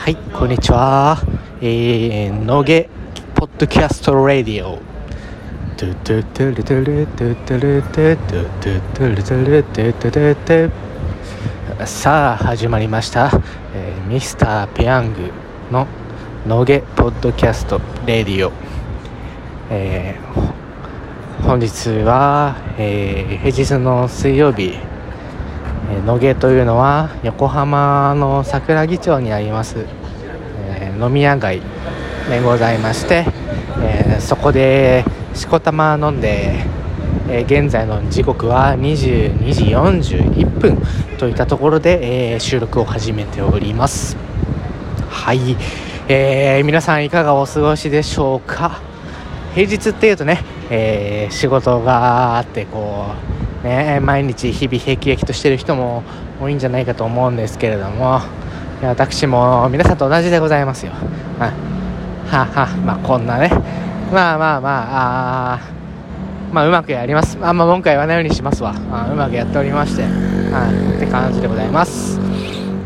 はい、こんにちは。えー、野毛ポッドキャスト Radio。トゥトゥトゥルトゥルトゥトゥルトゥトゥトゥトゥルトゥルトゥトゥトゥトゥさあ、始まりました。えー、ミスターペヤングの野毛ポッドキャスト Radio。えー、本日は、えー、平日の水曜日、えー野毛というのは横浜の桜木町にあります、飲み屋街でございまして、えーそこでしこたま飲んで、えー現在の時刻は22時41分といったところで、えー収録を始めております。はい、えー皆さんいかがお過ごしでしょうか？平日っていうとね、えー仕事があってこうね毎日日々へきへきとしてる人も多いんじゃないかと思うんですけれどもいや私も皆さんと同じでございますよ。ははあはあまあこんなね。まあまあまああまあうまくやります。あんま文句は言わないようにしますわ。あうまくやっておりまして。はい。って感じでございます。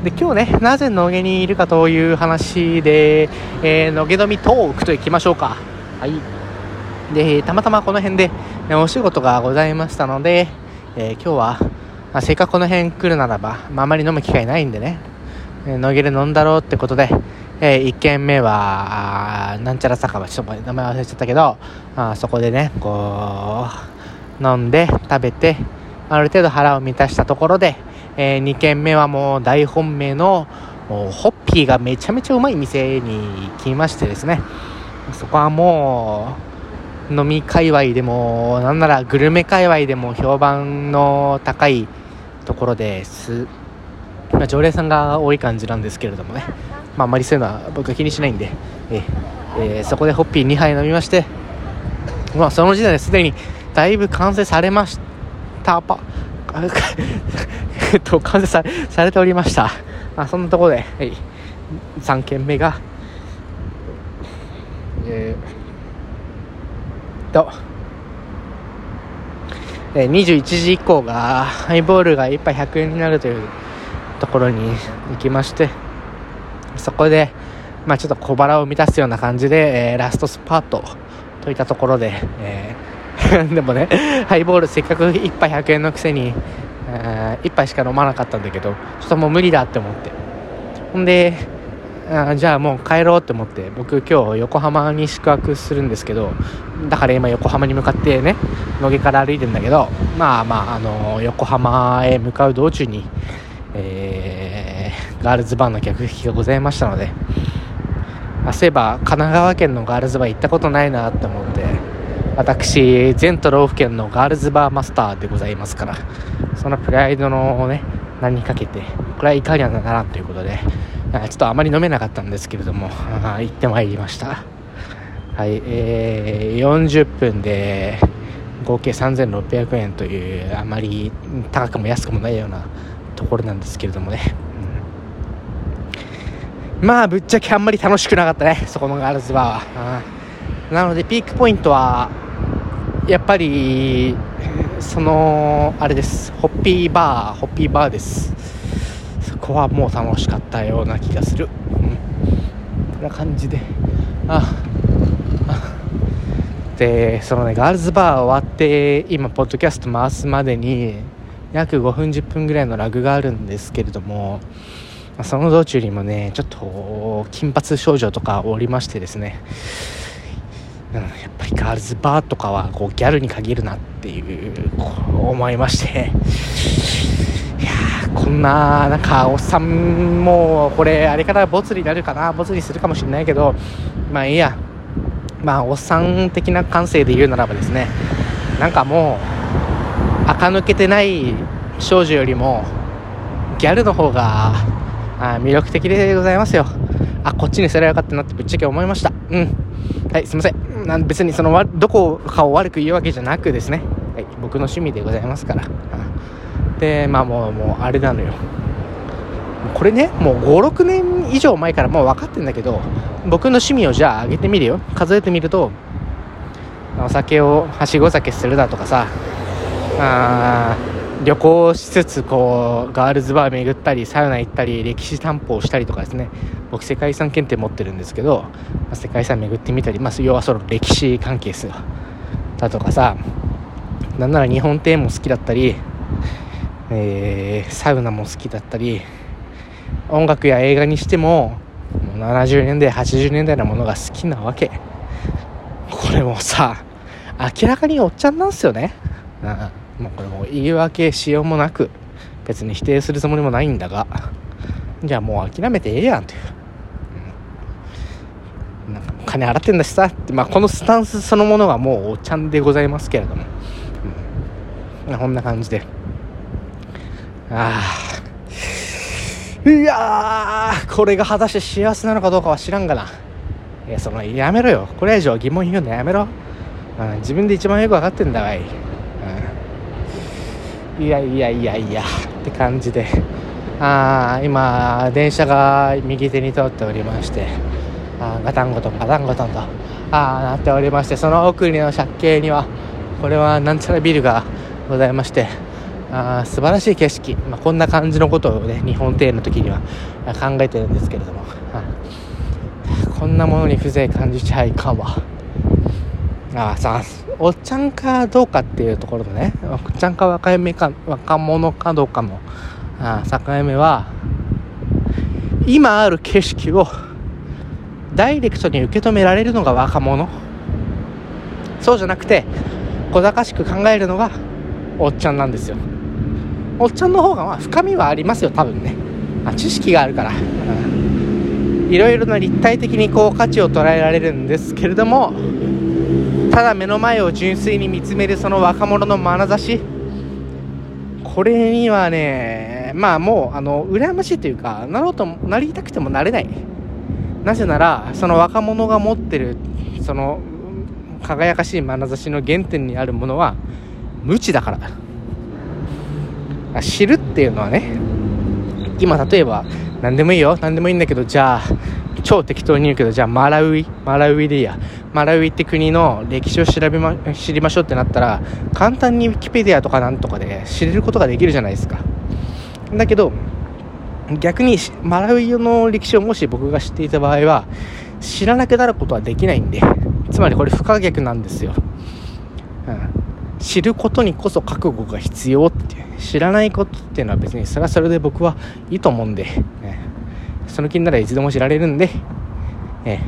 で今日ねなぜ野毛にいるかという話で、えー、野毛飲みトークといきましょうか。はい。でたまたまこの辺でえお仕事がございましたので、えー今日は、まあ、せっかくこの辺来るならば、まあ、あまり飲む機会ないんでね、野毛で飲んだろうってことで、え1軒目はなんちゃら酒場ちょっと名前忘れちゃったけどあそこでねこう飲んで食べてある程度腹を満たしたところで、え2軒目はもう大本命のホッピーがめちゃめちゃうまい店に来ましてですね。そこはもう飲み界隈でもなんならグルメ界隈でも評判の高いところです、まあ、常連さんが多い感じなんですけれどもね、まあ、あまりそういうのは僕は気にしないんで、ええーそこでホッピー2杯飲みまして、まあ、その時点ですでにだいぶ完成されましたパ えっと完成さされておりました、まあ、そんなところで、はい、3軒目がえーと、えー21時以降がハイボールが1杯100円になるというところに行きましてそこで、まあ、ちょっと小腹を満たすような感じで、えーラストスパートといったところで、えー でもねハイボールせっかく1杯100円のくせに、え1杯しか飲まなかったんだけどちょっともう無理だって思って。ほんであじゃあもう帰ろうって思って僕今日横浜に宿泊するんですけどだから今横浜に向かってね野毛から歩いてんだけどまあまああの横浜へ向かう道中に、えーガールズバーの客引きがございましたのであそういえば神奈川県のガールズバー行ったことないなって思って私全都道府県のガールズバーマスターでございますからそのプライドのね名にかけてこれはいかにはならんということでちょっとあまり飲めなかったんですけれども行ってまいりました。はいえー、40分で合計3600円というあまり高くも安くもないようなところなんですけれどもね、うん。まあぶっちゃけあんまり楽しくなかったね。そこのガールズバーは。うん。なのでピークポイントはやっぱりそのあれです。ホッピーバーホッピーバーです。そこはもう楽しかったような気がする、うん、な感じで。ああ。でそのねガールズバー終わって今ポッドキャスト回すまでに約5分10分ぐらいのラグがあるんですけれどもまその道中にもねちょっと金髪少女とかおりましてですね。うん、やっぱりガールズバーとかはこうギャルに限るなっていうこう思いまして。いやこんななんかおっさんもこれあれからボツになるかなボツにするかもしれないけどまあいいや。まあおっさん的な感性で言うならばですねなんかもう垢抜けてない少女よりもギャルの方が魅力的でございますよ。あこっちにすればよかったなってぶっちゃけ思いました。うん。はいすいません。なん別にそのどこかを悪く言うわけじゃなくですね、はい、僕の趣味でございますから。でまあもうもうあれなのよ。これねもう56年以上前からもう分かってんだけど僕の趣味をじゃあ上げてみるよ。数えてみるとお酒をはしご酒するだとかさあ旅行しつつこうガールズバー巡ったりサウナ行ったり歴史担保をしたりとかですね。僕世界遺産検定持ってるんですけど、まあ、世界遺産巡ってみたり、まあ、要はその歴史関係ですよだとかさなんなら日本庭園も好きだったり、えー、サウナも好きだったり音楽や映画にしてももう70年代80年代のものが好きなわけ。これもさ明らかにおっちゃんなんすよね。うんもうこれも言い訳しようもなく別に否定するつもりもないんだがじゃあもう諦めてええやんという、なんか金払ってんだしさって、まあ、このスタンスそのものがもうおちゃんでございますけれども、うん、こんな感じで。ああいやこれが果たして幸せなのかどうかは知らんがな。いやそのやめろよ。これ以上疑問言うのやめろ、うん、自分で一番よく分かってんだわい。いやいやいやいやって感じで。あ今電車が右手に通っておりましてあガタンゴトンガタンゴトンとあなっておりましてその奥にの借景にはこれはなんちゃらビルがございましてあ素晴らしい景色、まあ、こんな感じのことをね日本庭園の時には考えてるんですけれども。こんなものに風情感じちゃいかんわ。あさおっちゃんかどうかっていうところでね。おっちゃんか若めか若者かどうかのあ境目は今ある景色をダイレクトに受け止められるのが若者。そうじゃなくて小賢しく考えるのがおっちゃんなんですよ。おっちゃんの方がまあ深みはありますよ多分ね、あ、知識があるから、いろいろな立体的にこう価値を捉えられるんですけれどもただ目の前を純粋に見つめるその若者の眼差し。これにはねまあもうあの羨ましいというかなろうとなりたくてもなれない。なぜならその若者が持ってるその輝かしい眼差しの原点にあるものは無知だから。知るっていうのはね今例えば何でもいいよ。何でもいいんだけどじゃあ超適当に言うけどじゃあマラウイ。マラウイでいいや。マラウイって国の歴史を調べま知りましょうってなったら簡単にウィキペディアとかなんとかで知れることができるじゃないですか。だけど逆にマラウイの歴史をもし僕が知っていた場合は知らなくなることはできないんでつまりこれ不可逆なんですよ、うん、知ることにこそ覚悟が必要って知らないことっていうのは別にそれはそれで僕はいいと思うんで、ね、その気にならいつでも知られるんで、え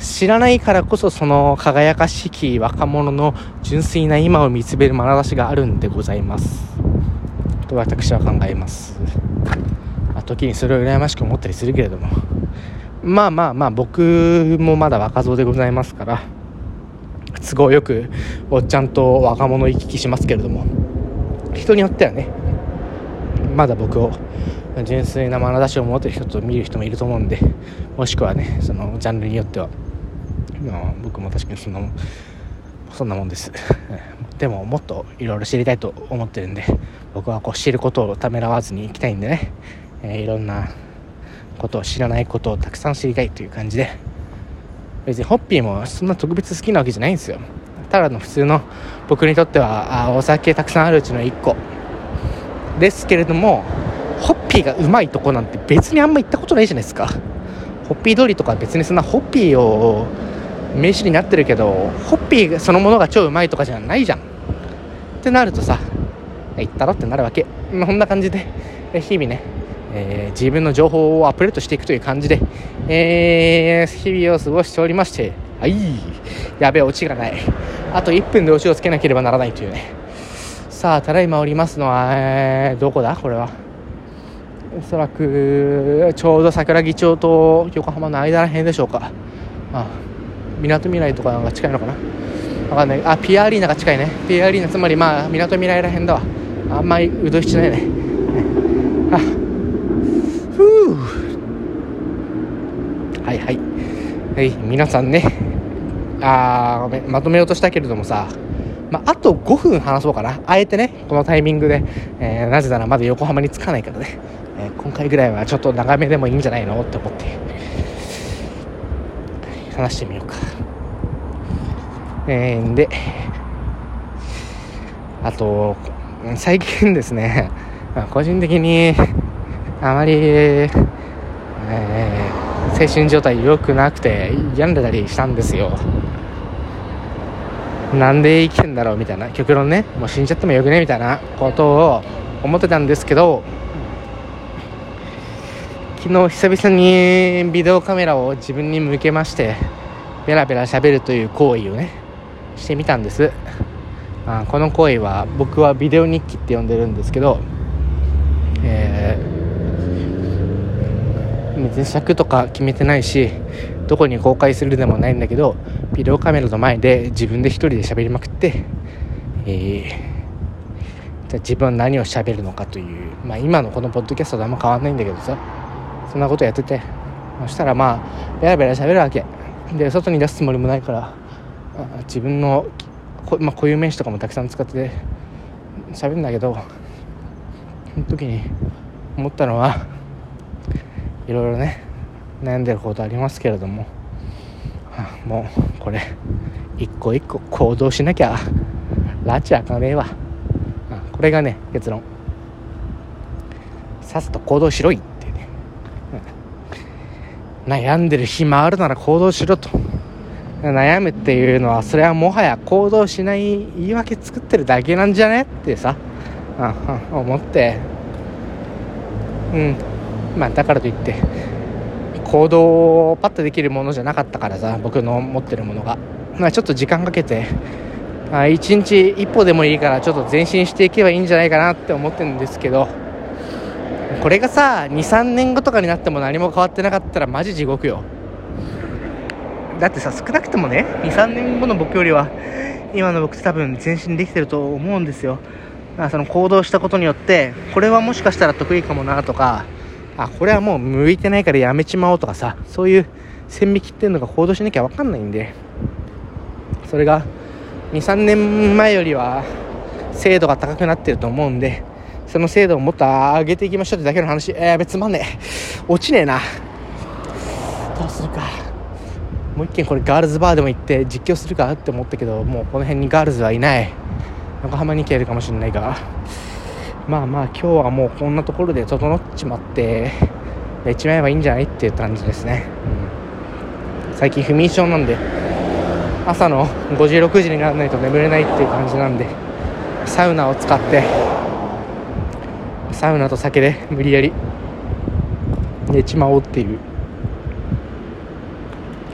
知らないからこそその輝かしき若者の純粋な今を見つめる眼差しがあるんでございます。と私は考えます、まあ、時にそれを羨ましく思ったりするけれども。まあまあまあ僕もまだ若造でございますから。都合よくおっちゃんと若者行き来しますけれども。人によってはねまだ僕を純粋な眼差しを持ってる人と見る人もいると思うんでもしくはねそのジャンルによっては、まあ、僕も確かにそんなもんそんなもんです。でももっといろいろ知りたいと思ってるんで僕はこう知ることをためらわずに行きたいんでね、えー、いろんなことを知らないことをたくさん知りたいという感じで。別にホッピーもそんな特別好きなわけじゃないんですよ。ただの普通の僕にとってはあお酒たくさんあるうちの1個。ですけれどもホッピーがうまいとこなんて別にあんま行ったことないじゃないですか。ホッピー通りとか別にそんなホッピーを名刺になってるけどホッピーそのものが超うまいとかじゃないじゃん。ってなるとさ行ったろってなるわけ、こんな感じで日々ね、えー、自分の情報をアップデートしていくという感じで、えー、日々を過ごしておりましてはい。やべえオチがない。あと1分でオチをつけなければならないというね。さあただいまおりますのは、どこだ？これは。おそらくちょうど桜木町と横浜の間らへんでしょうか。ああみなとみらいとかなんか近いのかな？わかんない。あピアアリーナが近いね。ピアアリーナつまりまあみなとみらいらへんだわ。あんまりうどしちないね。あふう。はいはい。はい皆さんね。あまとめようとしたけれどもさ。まあ、あと5分話そうかな。あえてね、このタイミングで、えー、なぜならまだ横浜に着かないからね。えー、今回ぐらいはちょっと長めでもいいんじゃないの？って思って。話してみようか。えー、であと最近ですね個人的にあまり、えー、精神状態良くなくて病んでたりしたんですよ。なんで生きてんだろうみたいな極論ね。もう死んじゃってもよくねみたいなことを思ってたんですけど昨日久々にビデオカメラを自分に向けましてベラベラ喋るという行為をねしてみたんです。あこの行為は僕はビデオ日記って呼んでるんですけど、えー、別に尺とか決めてないしどこに公開するでもないんだけどビデオカメラの前で自分で一人で喋りまくって、えー、じゃあ自分は何を喋るのかという、まあ、今のこのポッドキャストとあんま変わんないんだけどさそんなことやってて。そしたらまあベラベラ喋るわけ。で外に出すつもりもないから自分のこ、まあ、固有名詞とかもたくさん使って喋るんだけどその時に思ったのはいろいろね悩んでることありますけれどももうこれ一個一個行動しなきゃ拉致あかねえわ。これがね結論。さっさと行動しろい。悩んでる暇あるなら行動しろと。悩むっていうのはそれはもはや行動しない言い訳作ってるだけなんじゃねってさ、うん、思って。うん。まあだからといって行動をパッとできるものじゃなかったからさ僕の持ってるものが、まあ、ちょっと時間かけて一日一歩でもいいからちょっと前進していけばいいんじゃないかなって思ってるんですけど。これがさ23年後とかになっても何も変わってなかったらマジ地獄よ。だってさ少なくともね23年後の僕よりは今の僕って多分前進できてると思うんですよ。その行動したことによってこれはもしかしたら得意かもなとかあこれはもう向いてないからやめちまおうとかさそういう線引きっていうのが行動しなきゃ分かんないんで。それが23年前よりは精度が高くなってると思うんでその精度をもっと上げていきましょうってだけの話。えー、別まんねえ。落ちねえな。どうするか。もう一軒これガールズバーでも行って実況するかって思ったけどもうこの辺にガールズはいない。横浜に行けるかもしれないがまあまあ今日はもうこんなところで整っちまってやっちまえばいいんじゃないっていう感じですね、うん、最近不眠症なんで朝の56時にならないと眠れないっていう感じなんでサウナを使ってサウナと酒で無理やり。寝ちまおうっていう。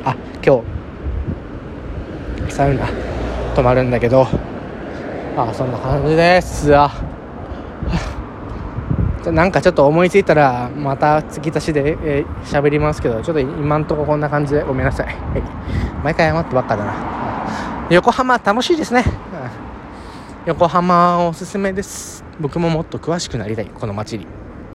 あ今日。サウナ泊まるんだけど。あそんな感じです。あ。なんかちょっと思いついたらまた継ぎ足しで喋、えー、りますけどちょっと今んとここんな感じでごめんなさい、はい、毎回謝ってばっかだな。横浜楽しいですね、横浜おすすめです。僕ももっと詳しくなりたいこの街に。